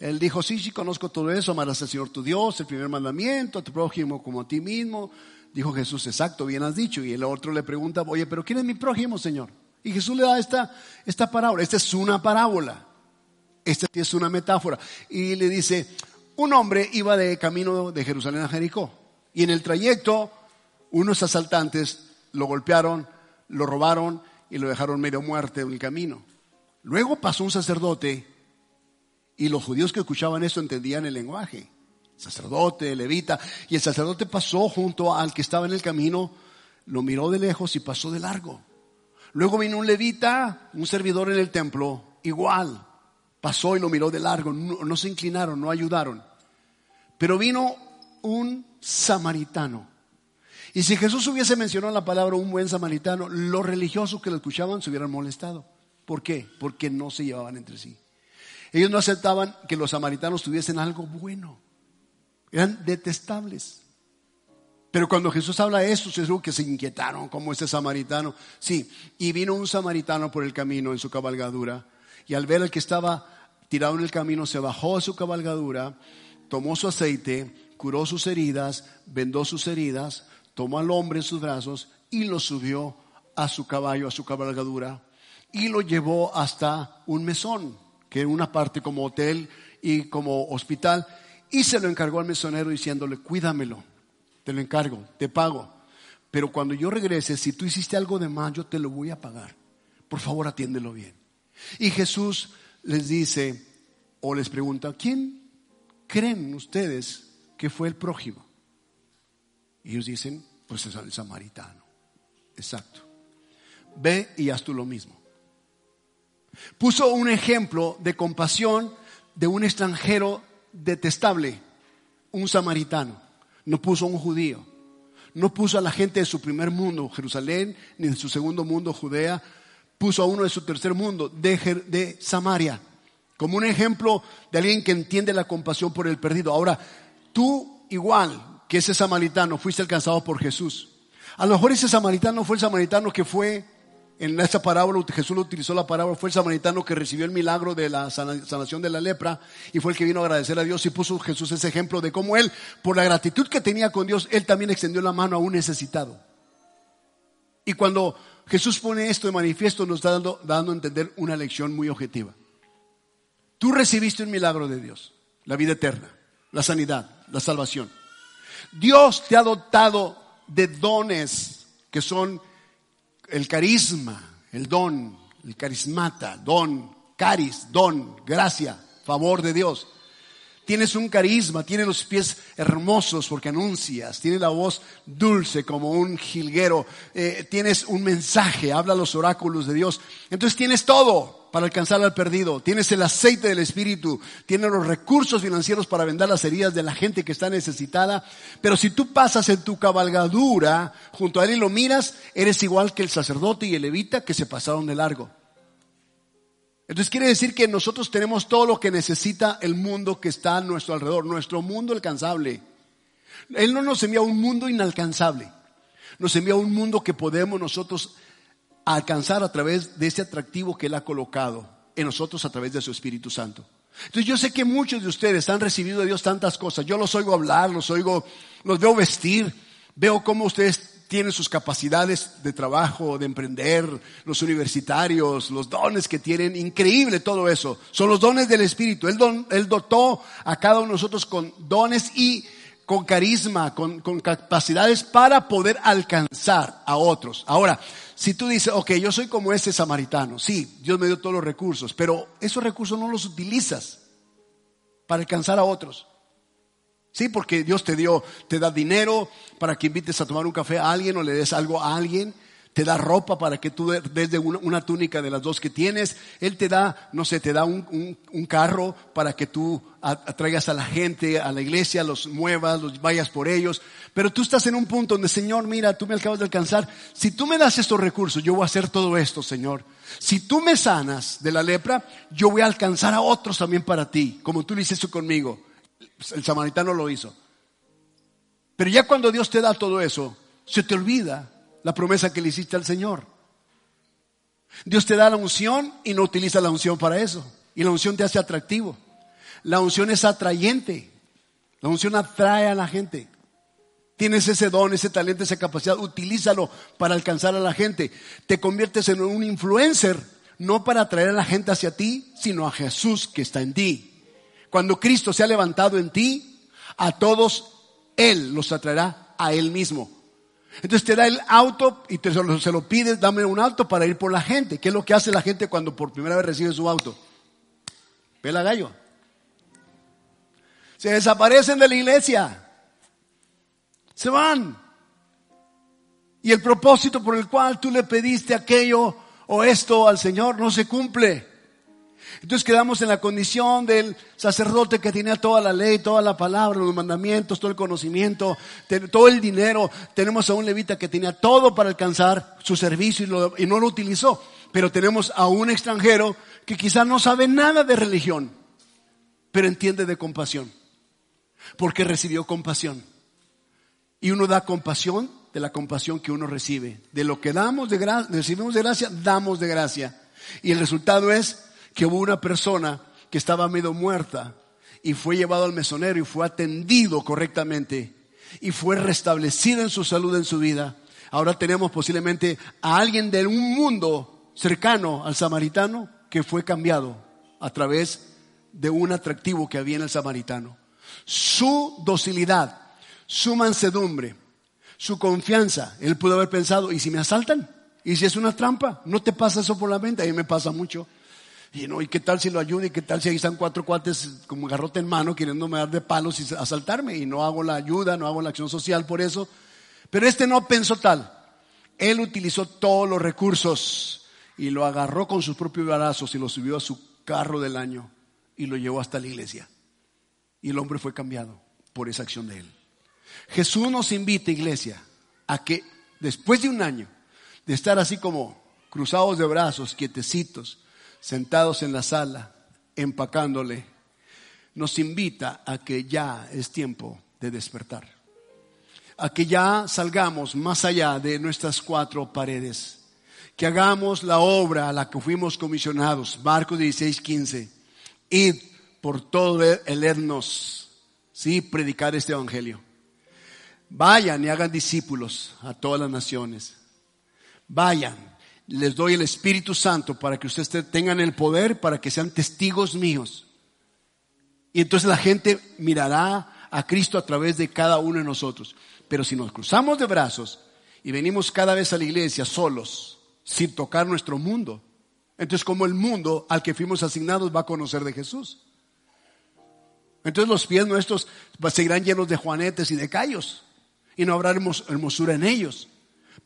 Speaker 1: Él dijo, sí, sí, conozco todo eso, amarás al Señor tu Dios, el primer mandamiento, a tu prójimo como a ti mismo. Dijo Jesús, exacto, bien has dicho. Y el otro le pregunta, oye, pero ¿quién es mi prójimo, Señor? Y Jesús le da esta, esta parábola. Esta es una parábola. Esta es una metáfora. Y le dice, un hombre iba de camino de Jerusalén a Jericó. Y en el trayecto, unos asaltantes lo golpearon, lo robaron y lo dejaron medio muerto en el camino. Luego pasó un sacerdote y los judíos que escuchaban eso entendían el lenguaje. Sacerdote, levita. Y el sacerdote pasó junto al que estaba en el camino, lo miró de lejos y pasó de largo. Luego vino un levita, un servidor en el templo, igual. Pasó y lo miró de largo. No, se inclinaron, no ayudaron. Pero vino un samaritano. Y si Jesús hubiese mencionado la palabra un buen samaritano, los religiosos que lo escuchaban se hubieran molestado. ¿Por qué? Porque no se llevaban entre sí. Ellos no aceptaban que los samaritanos tuviesen algo bueno. Eran detestables. Pero cuando Jesús habla de eso, es que se inquietaron, como este samaritano. Sí, y vino un samaritano por el camino en su cabalgadura, y al ver al que estaba tirado en el camino, se bajó a su cabalgadura, tomó su aceite, curó sus heridas, vendó sus heridas, tomó al hombre en sus brazos y lo subió a su caballo, a su cabalgadura, y lo llevó hasta un mesón que era una parte como hotel y como hospital, y se lo encargó al mesonero diciéndole, cuídamelo, te lo encargo, te pago. Pero cuando yo regrese, si tú hiciste algo de mal, yo te lo voy a pagar. Por favor, atiéndelo bien. Y Jesús les dice o les pregunta, ¿quién creen ustedes que fue el prójimo? Y ellos dicen, pues es el samaritano. Exacto. Ve y haz tú lo mismo. Puso un ejemplo de compasión de un extranjero detestable, un samaritano. No puso a un judío. No puso a la gente de su primer mundo, Jerusalén, ni de su segundo mundo, Judea. Puso a uno de su tercer mundo, de, de Samaria, como un ejemplo de alguien que entiende la compasión por el perdido. Ahora, tú igual que ese samaritano fuiste alcanzado por Jesús. A lo mejor ese samaritano fue el samaritano que fue en esta parábola, Jesús utilizó la parábola, fue el samaritano que recibió el milagro de la sanación de la lepra y fue el que vino a agradecer a Dios y puso Jesús ese ejemplo de cómo él, por la gratitud que tenía con Dios, él también extendió la mano a un necesitado. Y cuando Jesús pone esto de manifiesto, nos está dando, dando a entender una lección muy objetiva. Tú recibiste un milagro de Dios, la vida eterna, la sanidad, la salvación. Dios te ha dotado de dones que son el carisma, el don, el carismata, don, caris, don, gracia, favor de Dios. Tienes un carisma, tienes los pies hermosos porque anuncias, tienes la voz dulce como un jilguero, eh, tienes un mensaje, habla los oráculos de Dios. Entonces tienes todo para alcanzar al perdido, tienes el aceite del Espíritu, tienes los recursos financieros para vender las heridas de la gente que está necesitada. Pero si tú pasas en tu cabalgadura junto a él y lo miras, eres igual que el sacerdote y el levita que se pasaron de largo. Entonces quiere decir que nosotros tenemos todo lo que necesita el mundo que está a nuestro alrededor, nuestro mundo alcanzable. Él no nos envía un mundo inalcanzable, nos envía un mundo que podemos nosotros alcanzar a través de ese atractivo que Él ha colocado en nosotros a través de su Espíritu Santo. Entonces yo sé que muchos de ustedes han recibido de Dios tantas cosas. Yo los oigo hablar, los oigo, los veo vestir, veo cómo ustedes tienen sus capacidades de trabajo, de emprender, los universitarios, los dones que tienen, increíble todo eso. Son los dones del Espíritu. Él, dotó a cada uno de nosotros con dones y con carisma, con, con capacidades para poder alcanzar a otros. Ahora, si tú dices, ok, yo soy como ese samaritano, sí, Dios me dio todos los recursos, pero esos recursos no los utilizas para alcanzar a otros. Sí, porque Dios te dio, te da dinero para que invites a tomar un café a alguien o le des algo a alguien. Te da ropa para que tú des de una, túnica de las dos que tienes. Él te da, no sé, te da un, carro para que tú atraigas a la gente, a la iglesia, los muevas, los vayas por ellos. Pero tú estás en un punto donde, Señor, mira, tú me acabas de alcanzar. Si tú me das estos recursos, yo voy a hacer todo esto, Señor. Si tú me sanas de la lepra, yo voy a alcanzar a otros también para ti, como tú lo hiciste conmigo. El samaritano lo hizo. Pero ya cuando Dios te da todo eso, se te olvida la promesa que le hiciste al Señor. Dios te da la unción y no utiliza la unción para eso. Y la unción te hace atractivo. La unción es atrayente. La unción atrae a la gente. Tienes ese don, ese talento, esa capacidad, utilízalo para alcanzar a la gente. Te conviertes en un influencer, no para atraer a la gente hacia ti, sino a Jesús que está en ti. Cuando Cristo se ha levantado en ti, a todos Él los atraerá a Él mismo. Entonces te da el auto y te, se lo pides, dame un auto para ir por la gente. ¿Qué es lo que hace la gente cuando por primera vez recibe su auto? Pela gallo. Se desaparecen de la iglesia. Se van. Y el propósito por el cual tú le pediste aquello o esto al Señor no se cumple. Entonces quedamos en la condición del sacerdote que tenía toda la ley, toda la palabra, los mandamientos, todo el conocimiento, todo el dinero. Tenemos a un levita que tenía todo para alcanzar su servicio y, no lo utilizó. Pero tenemos a un extranjero que quizás no sabe nada de religión, pero entiende de compasión, porque recibió compasión. Y uno da compasión de la compasión que uno recibe. De lo que damos de gracia, recibimos de gracia, damos de gracia. Y el resultado es que hubo una persona que estaba medio muerta y fue llevado al mesonero y fue atendido correctamente y fue restablecido en su salud, en su vida. Ahora tenemos posiblemente a alguien de un mundo cercano al samaritano que fue cambiado a través de un atractivo que había en el samaritano. Su docilidad, su mansedumbre, su confianza. Él pudo haber pensado, ¿y si me asaltan? ¿Y si es una trampa? ¿No te pasa eso por la mente? A mí me pasa mucho. Y, no, ¿y qué tal si lo ayudo? ¿Y qué tal si ahí están cuatro cuates como garrote en mano queriéndome dar de palos y asaltarme? Y no hago la ayuda, no hago la acción social por eso. Pero este no pensó tal. Él utilizó todos los recursos y lo agarró con sus propios brazos y lo subió a su carro del año y lo llevó hasta la iglesia. Y el hombre fue cambiado por esa acción de él. Jesús nos invita, iglesia, a que después de un año de estar así como cruzados de brazos, quietecitos, sentados en la sala, empacándole, nos invita a que ya es tiempo de despertar, a que ya salgamos más allá de nuestras cuatro paredes, que hagamos la obra a la que fuimos comisionados, Marcos 16, 15, id por todo el etnos, sí, predicar este evangelio. Vayan y hagan discípulos a todas las naciones. Vayan les doy el Espíritu Santo para que ustedes tengan el poder, para que sean testigos míos. Y entonces la gente mirará a Cristo a través de cada uno de nosotros. Pero si nos cruzamos de brazos y venimos cada vez a la iglesia solos, sin tocar nuestro mundo, entonces como el mundo al que fuimos asignados va a conocer de Jesús. Entonces los pies nuestros seguirán llenos de juanetes y de callos y no habrá hermosura en ellos.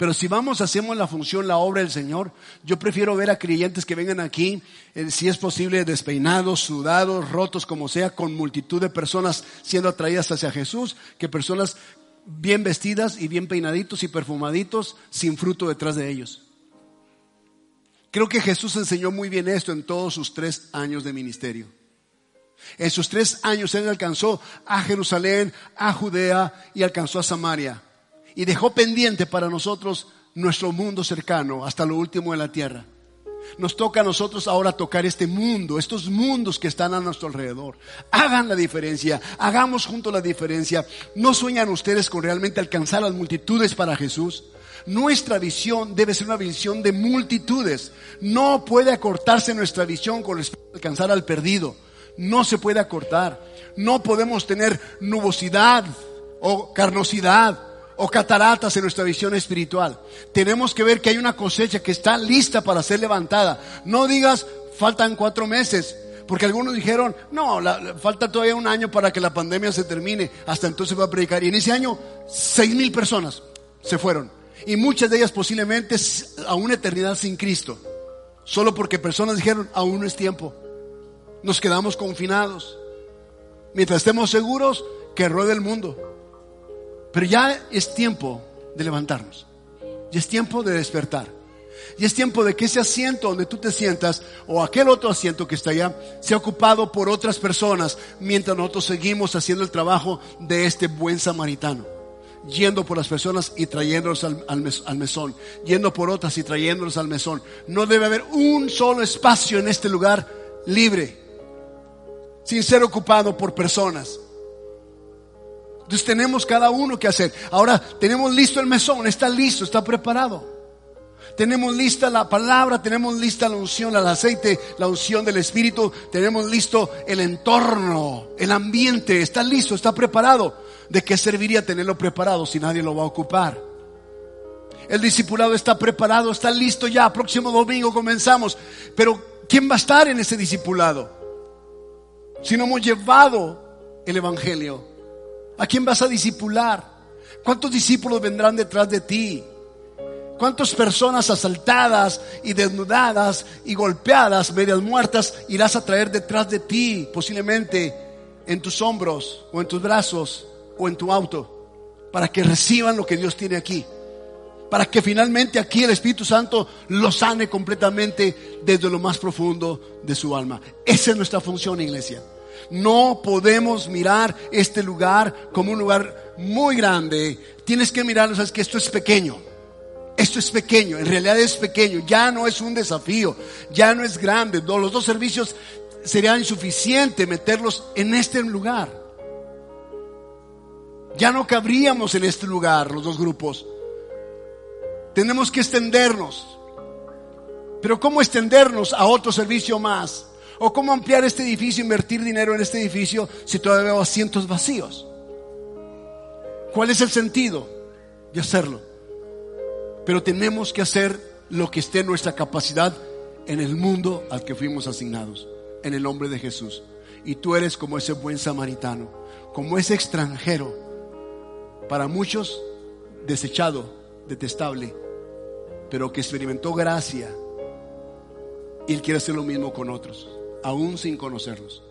Speaker 1: Pero si vamos, hacemos la función, la obra del Señor, yo prefiero ver a creyentes que vengan aquí, eh, si es posible, despeinados, sudados, rotos, como sea, con multitud de personas siendo atraídas hacia Jesús, que personas bien vestidas y bien peinaditos y perfumaditos, sin fruto detrás de ellos. Creo que Jesús enseñó muy bien esto en todos sus tres años de ministerio. En sus tres años Él alcanzó a Jerusalén, a Judea y alcanzó a Samaria. Y dejó pendiente para nosotros nuestro mundo cercano, hasta lo último de la tierra. Nos toca a nosotros ahora tocar este mundo, estos mundos que están a nuestro alrededor. Hagan la diferencia, hagamos juntos la diferencia. ¿No sueñan ustedes con realmente alcanzar las multitudes para Jesús? Nuestra visión debe ser una visión de multitudes. No puede acortarse nuestra visión con respecto a alcanzar al perdido. No se puede acortar. No podemos tener nubosidad o carnosidad o cataratas en nuestra visión espiritual. Tenemos que ver que hay una cosecha que está lista para ser levantada. No digas, faltan cuatro meses. Porque algunos dijeron, no, falta todavía un año para que la pandemia se termine. Hasta entonces va a predicar. Y en ese año, seis mil personas se fueron. Y muchas de ellas posiblemente a una eternidad sin Cristo. Solo porque personas dijeron, aún no es tiempo. Nos quedamos confinados. Mientras estemos seguros, que ruede el mundo. Pero ya es tiempo de levantarnos. Ya es tiempo de despertar. Y es tiempo de que ese asiento donde tú te sientas o aquel otro asiento que está allá sea ocupado por otras personas mientras nosotros seguimos haciendo el trabajo de este buen samaritano yendo por las personas y trayéndolos al, mesón, yendo por otras y trayéndolos al mesón. No debe haber un solo espacio en este lugar libre, sin ser ocupado por personas. Entonces tenemos cada uno que hacer. Ahora tenemos listo el mesón, está listo, está preparado. Tenemos lista la palabra, tenemos lista la unción, el aceite, la unción del Espíritu, tenemos listo el entorno, el ambiente, está listo, está preparado. ¿de qué serviría tenerlo preparado si nadie lo va a ocupar? El discipulado está preparado, está listo ya. Próximo domingo comenzamos. Pero ¿quién va a estar en ese discipulado? Si no hemos llevado el Evangelio, ¿a quién vas a discipular? ¿Cuántos discípulos vendrán detrás de ti? ¿Cuántas personas asaltadas y desnudadas y golpeadas, medias muertas, irás a traer detrás de ti, posiblemente en tus hombros o en tus brazos? o en tu auto, para que reciban lo que Dios tiene aquí. Para que finalmente aquí el Espíritu Santo lo sane completamente desde lo más profundo de su alma. Esa es nuestra función, iglesia. No podemos mirar este lugar como un lugar muy grande. Tienes que mirarlo, sabes que esto es pequeño. Esto es pequeño, en realidad es pequeño, ya no es un desafío, ya no es grande. Los dos servicios serían insuficiente meterlos en este lugar. Ya no cabríamos en este lugar los dos grupos. Tenemos que extendernos. Pero ¿cómo extendernos a otro servicio más? ¿O cómo ampliar este edificio, invertir dinero en este edificio si todavía veo asientos vacíos? ¿Cuál es el sentido de hacerlo? Pero tenemos que hacer lo que esté en nuestra capacidad en el mundo al que fuimos asignados, en el nombre de Jesús. Y tú eres como ese buen samaritano, como ese extranjero para muchos desechado, detestable, pero que experimentó gracia. Y Él quiere hacer lo mismo con otros, aún sin conocerlos,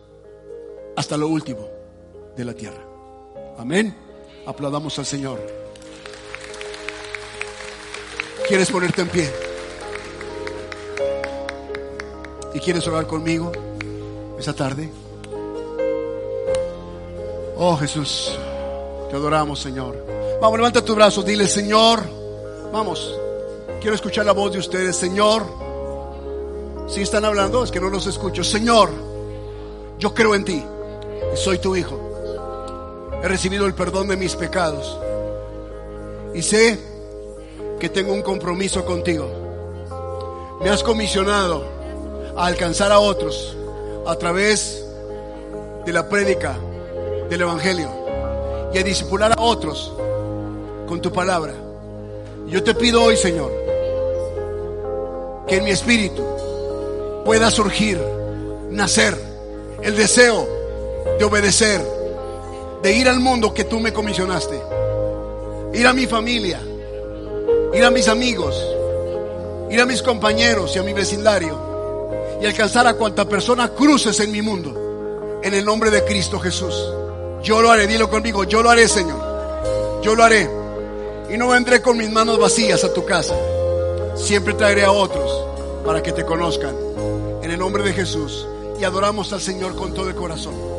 Speaker 1: hasta lo último de la tierra. Amén. Aplaudamos al Señor. ¿Quieres ponerte en pie? ¿Y quieres orar conmigo esa tarde? Oh Jesús. Te adoramos, Señor. Vamos, levanta tus brazos, dile, Señor. Vamos, quiero escuchar la voz de ustedes, Señor. Si están hablando, es que no los escucho. Señor, yo creo en ti y soy tu hijo. He recibido el perdón de mis pecados y sé que tengo un compromiso contigo. Me has comisionado a alcanzar a otros a través de la prédica del Evangelio y a discipular a otros con tu palabra. Yo te pido hoy, Señor, que en mi espíritu pueda surgir, nacer el deseo de obedecer, de ir al mundo que tú me comisionaste, ir a mi familia, ir a mis amigos, ir a mis compañeros y a mi vecindario y alcanzar a cuanta persona cruces en mi mundo. En el nombre de Cristo Jesús. Yo lo haré, dilo conmigo, yo lo haré, Señor. Yo lo haré. Y no vendré con mis manos vacías a tu casa. Siempre traeré a otros para que te conozcan. En el nombre de Jesús. Y adoramos al Señor con todo el corazón.